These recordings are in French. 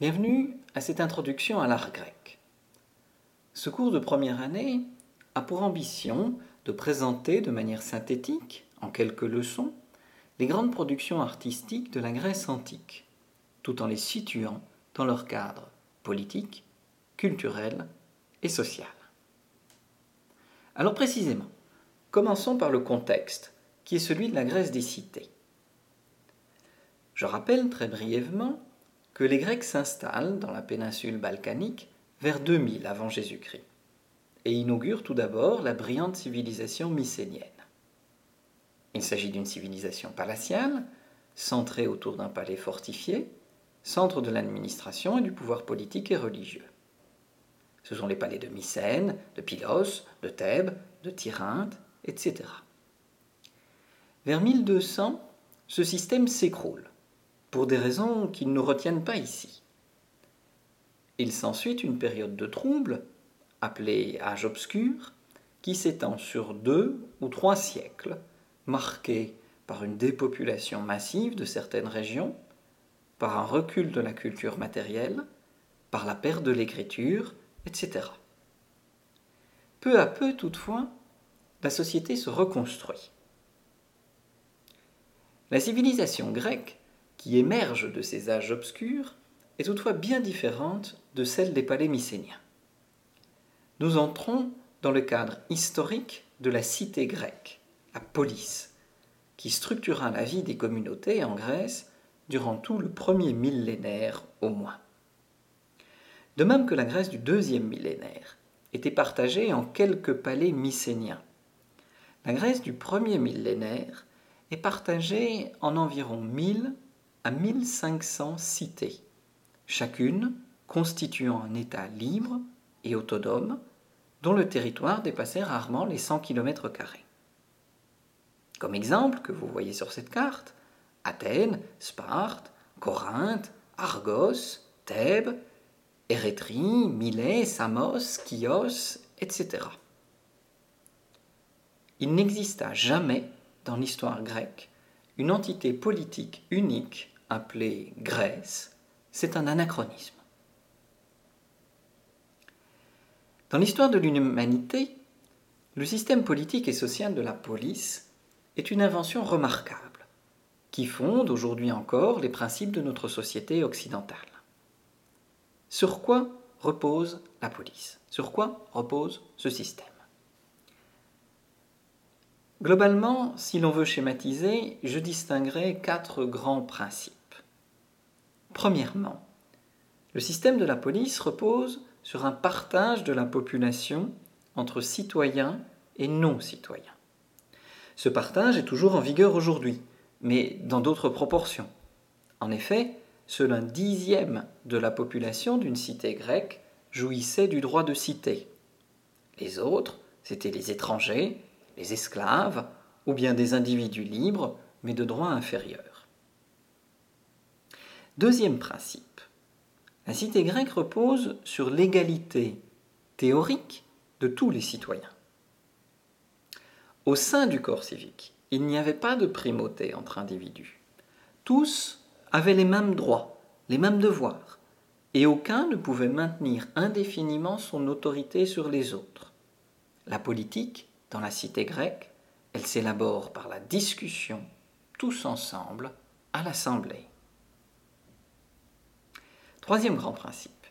Bienvenue à cette introduction à l'art grec. Ce cours de première année a pour ambition de présenter de manière synthétique, en quelques leçons, les grandes productions artistiques de la Grèce antique, tout en les situant dans leur cadre politique, culturel et social. Alors précisément, commençons par le contexte, qui est celui de la Grèce des cités. Je rappelle très brièvement que les Grecs s'installent dans la péninsule balkanique vers 2000 avant Jésus-Christ et inaugurent tout d'abord la brillante civilisation mycénienne. Il s'agit d'une civilisation palatiale, centrée autour d'un palais fortifié, centre de l'administration et du pouvoir politique et religieux. Ce sont les palais de Mycène, de Pylos, de Thèbes, de Tyrinthe, etc. Vers 1200, ce système s'écroule pour des raisons qui ne nous retiennent pas ici. Il s'ensuit une période de trouble, appelée âge obscur, qui s'étend sur deux ou trois siècles, marquée par une dépopulation massive de certaines régions, par un recul de la culture matérielle, par la perte de l'écriture, etc. Peu à peu, toutefois, la société se reconstruit. La civilisation grecque qui émerge de ces âges obscurs est toutefois bien différente de celle des palais mycéniens. Nous entrons dans le cadre historique de la cité grecque, la police, qui structura la vie des communautés en Grèce durant tout le premier millénaire au moins. De même que la Grèce du deuxième millénaire était partagée en quelques palais mycéniens, la Grèce du premier millénaire est partagée en environ 1000 à 1500 cités, chacune constituant un État libre et autonome dont le territoire dépassait rarement les 100 km. Comme exemple que vous voyez sur cette carte, Athènes, Sparte, Corinthe, Argos, Thèbes, Érétrie, Milet, Samos, Chios, etc. Il n'exista jamais dans l'histoire grecque une entité politique unique appelée Grèce, c'est un anachronisme. Dans l'histoire de l'humanité, le système politique et social de la police est une invention remarquable qui fonde aujourd'hui encore les principes de notre société occidentale. Sur quoi repose la police? Sur quoi repose ce système? Globalement, si l'on veut schématiser, je distinguerai quatre grands principes. Premièrement, le système de la police repose sur un partage de la population entre citoyens et non-citoyens. Ce partage est toujours en vigueur aujourd'hui, mais dans d'autres proportions. En effet, seul un dixième de la population d'une cité grecque jouissait du droit de cité. Les autres, c'étaient les étrangers, les esclaves, ou bien des individus libres, mais de droit inférieur. Deuxième principe. La cité grecque repose sur l'égalité théorique de tous les citoyens. Au sein du corps civique, il n'y avait pas de primauté entre individus. Tous avaient les mêmes droits, les mêmes devoirs, et aucun ne pouvait maintenir indéfiniment son autorité sur les autres. La politique dans la cité grecque, elle s'élabore par la discussion, tous ensemble, à l'assemblée. Troisième grand principe.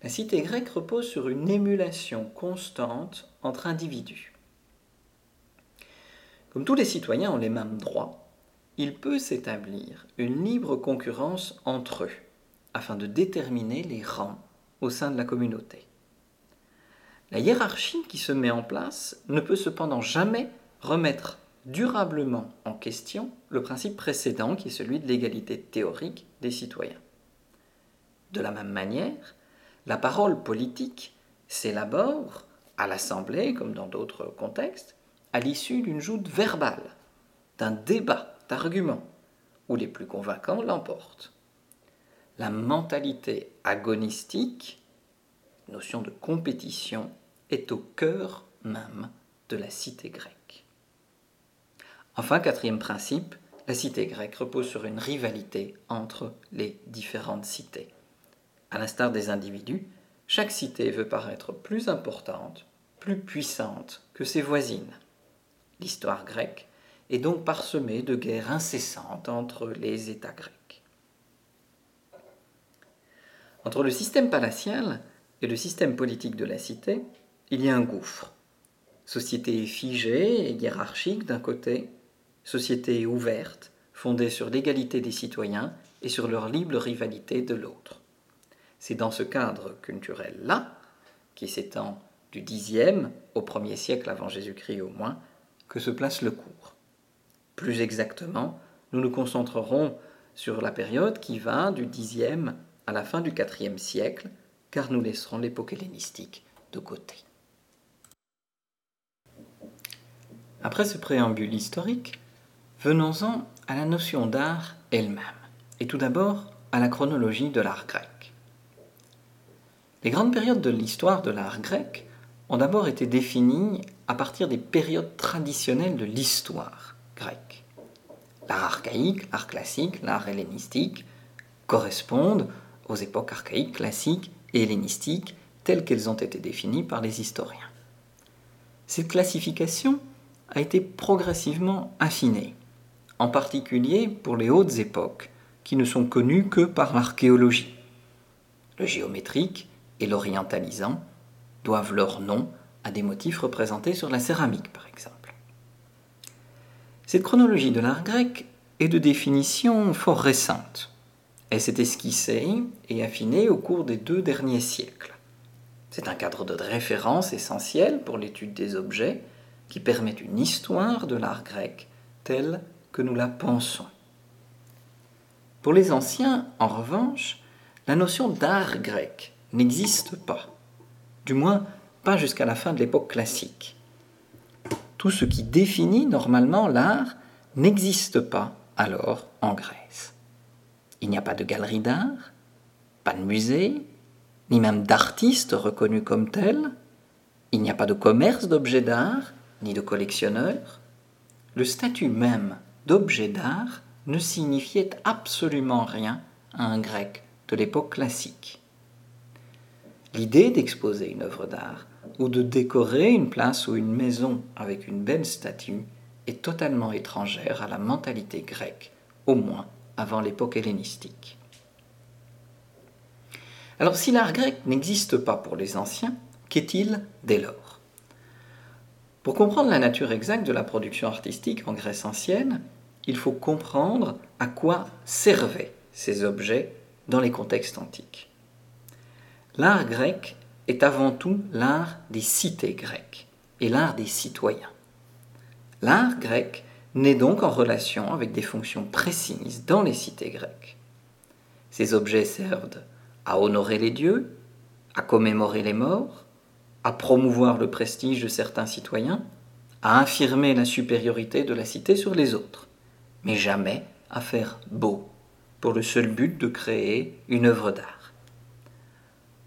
La cité grecque repose sur une émulation constante entre individus. Comme tous les citoyens ont les mêmes droits, il peut s'établir une libre concurrence entre eux afin de déterminer les rangs au sein de la communauté. La hiérarchie qui se met en place ne peut cependant jamais remettre durablement en question le principe précédent qui est celui de l'égalité théorique des citoyens. De la même manière, la parole politique s'élabore à l'Assemblée, comme dans d'autres contextes, à l'issue d'une joute verbale, d'un débat d'arguments, où les plus convaincants l'emportent. La mentalité agonistique notion de compétition est au cœur même de la cité grecque. Enfin, quatrième principe, la cité grecque repose sur une rivalité entre les différentes cités. À l'instar des individus, chaque cité veut paraître plus importante, plus puissante que ses voisines. L'histoire grecque est donc parsemée de guerres incessantes entre les États grecs. Entre le système palatial et le système politique de la cité, il y a un gouffre. Société figée et hiérarchique d'un côté, société ouverte, fondée sur l'égalité des citoyens et sur leur libre rivalité de l'autre. C'est dans ce cadre culturel-là, qui s'étend du Xe au 1er siècle avant Jésus-Christ au moins, que se place le cours. Plus exactement, nous nous concentrerons sur la période qui va du Xe à la fin du IVe siècle, car nous laisserons l'époque hellénistique de côté. Après ce préambule historique, venons-en à la notion d'art elle-même, et tout d'abord à la chronologie de l'art grec. Les grandes périodes de l'histoire de l'art grec ont d'abord été définies à partir des périodes traditionnelles de l'histoire grecque. L'art archaïque, l'art classique, l'art hellénistique correspondent aux époques archaïques, classiques et hellénistiques telles qu'elles ont été définies par les historiens. Cette classification a été progressivement affinée, en particulier pour les hautes époques, qui ne sont connues que par l'archéologie. Le géométrique et l'orientalisant doivent leur nom à des motifs représentés sur la céramique, par exemple. Cette chronologie de l'art grec est de définition fort récente. Elle s'est esquissée et affinée au cours des deux derniers siècles. C'est un cadre de référence essentiel pour l'étude des objets qui permet une histoire de l'art grec telle que nous la pensons. Pour les anciens, en revanche, la notion d'art grec n'existe pas, du moins pas jusqu'à la fin de l'époque classique. Tout ce qui définit normalement l'art n'existe pas alors en Grèce. Il n'y a pas de galerie d'art, pas de musée, ni même d'artistes reconnus comme tels. Il n'y a pas de commerce d'objets d'art, ni de collectionneurs. Le statut même d'objet d'art ne signifiait absolument rien à un grec de l'époque classique. L'idée d'exposer une œuvre d'art ou de décorer une place ou une maison avec une belle statue est totalement étrangère à la mentalité grecque, au moins avant l'époque hellénistique. Alors si l'art grec n'existe pas pour les anciens, qu'est-il dès lors? Pour comprendre la nature exacte de la production artistique en Grèce ancienne, il faut comprendre à quoi servaient ces objets dans les contextes antiques. L'art grec est avant tout l'art des cités grecques et l'art des citoyens. L'art grec naît donc en relation avec des fonctions précises dans les cités grecques. Ces objets servent à honorer les dieux, à commémorer les morts, à promouvoir le prestige de certains citoyens, à affirmer la supériorité de la cité sur les autres, mais jamais à faire beau, pour le seul but de créer une œuvre d'art.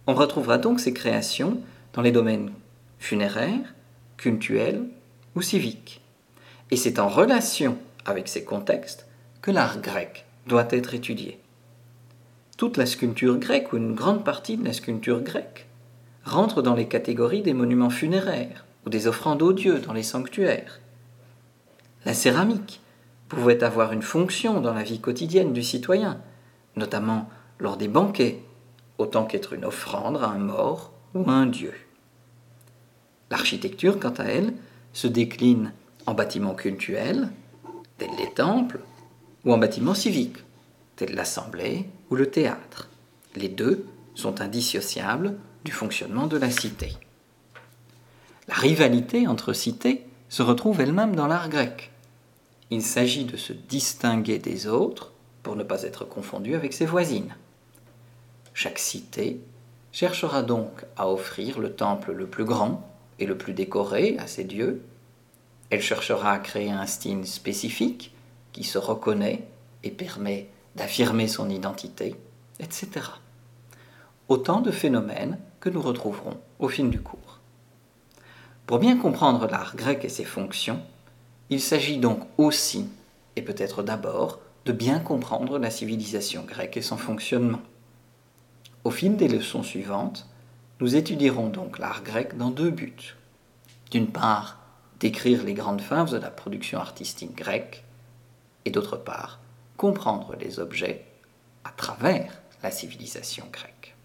On retrouvera donc ces créations dans les domaines funéraires, cultuels ou civiques. Et c'est en relation avec ces contextes que l'art grec doit être étudié. Toute la sculpture grecque ou une grande partie de la sculpture grecque rentre dans les catégories des monuments funéraires ou des offrandes aux dieux dans les sanctuaires. La céramique pouvait avoir une fonction dans la vie quotidienne du citoyen, notamment lors des banquets, autant qu'être une offrande à un mort ou à un dieu. L'architecture, quant à elle, se décline en bâtiments cultuels, tels les temples, ou en bâtiments civiques, tels l'assemblée ou le théâtre. Les deux sont indissociables du fonctionnement de la cité. La rivalité entre cités se retrouve elle-même dans l'art grec. Il s'agit de se distinguer des autres pour ne pas être confondu avec ses voisines. Chaque cité cherchera donc à offrir le temple le plus grand et le plus décoré à ses dieux, elle cherchera à créer un style spécifique qui se reconnaît et permet d'affirmer son identité, etc. Autant de phénomènes que nous retrouverons au fil du cours. Pour bien comprendre l'art grec et ses fonctions, il s'agit donc aussi, et peut-être d'abord, de bien comprendre la civilisation grecque et son fonctionnement. Au fil des leçons suivantes, nous étudierons donc l'art grec dans deux buts. D'une part, décrire les grandes phases de la production artistique grecque, et d'autre part, comprendre les objets à travers la civilisation grecque.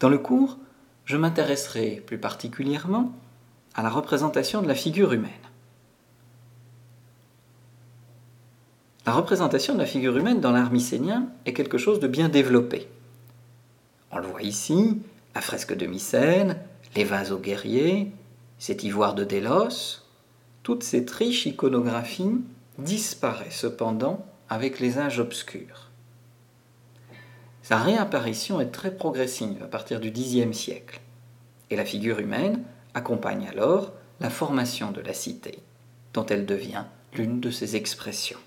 Dans le cours, je m'intéresserai plus particulièrement à la représentation de la figure humaine. La représentation de la figure humaine dans l'art mycénien est quelque chose de bien développé. On le voit ici, la fresque de Mycène, les vases aux guerriers, cet ivoire de Délos, toute cette riche iconographie disparaît cependant avec les âges obscurs. Sa réapparition est très progressive à partir du Xe siècle, et la figure humaine accompagne alors la formation de la cité, dont elle devient l'une de ses expressions.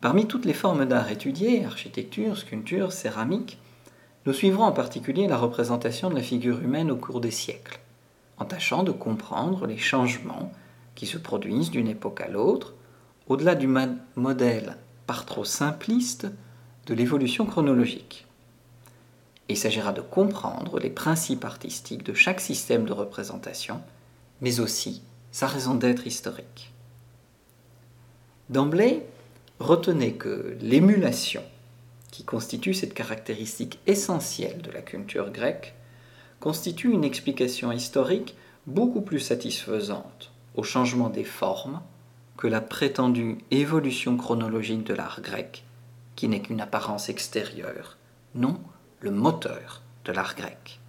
Parmi toutes les formes d'art étudiées, architecture, sculpture, céramique, nous suivrons en particulier la représentation de la figure humaine au cours des siècles, en tâchant de comprendre les changements qui se produisent d'une époque à l'autre, au-delà du modèle par trop simpliste de l'évolution chronologique. Il s'agira de comprendre les principes artistiques de chaque système de représentation, mais aussi sa raison d'être historique. D'emblée, retenez que l'émulation, qui constitue cette caractéristique essentielle de la culture grecque, constitue une explication historique beaucoup plus satisfaisante au changement des formes que la prétendue évolution chronologique de l'art grec, qui n'est qu'une apparence extérieure, non le moteur de l'art grec.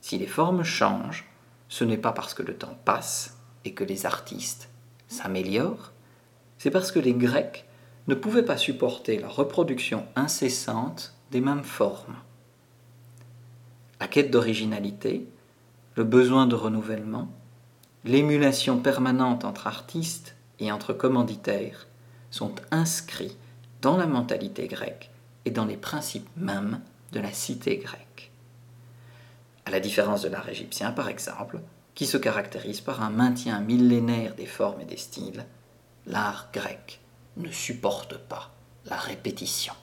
Si les formes changent, ce n'est pas parce que le temps passe et que les artistes s'améliorent, c'est parce que les Grecs ne pouvaient pas supporter la reproduction incessante des mêmes formes. La quête d'originalité, le besoin de renouvellement, l'émulation permanente entre artistes et entre commanditaires sont inscrits dans la mentalité grecque et dans les principes mêmes de la cité grecque. À la différence de l'art égyptien, par exemple, qui se caractérise par un maintien millénaire des formes et des styles, l'art grec ne supporte pas la répétition.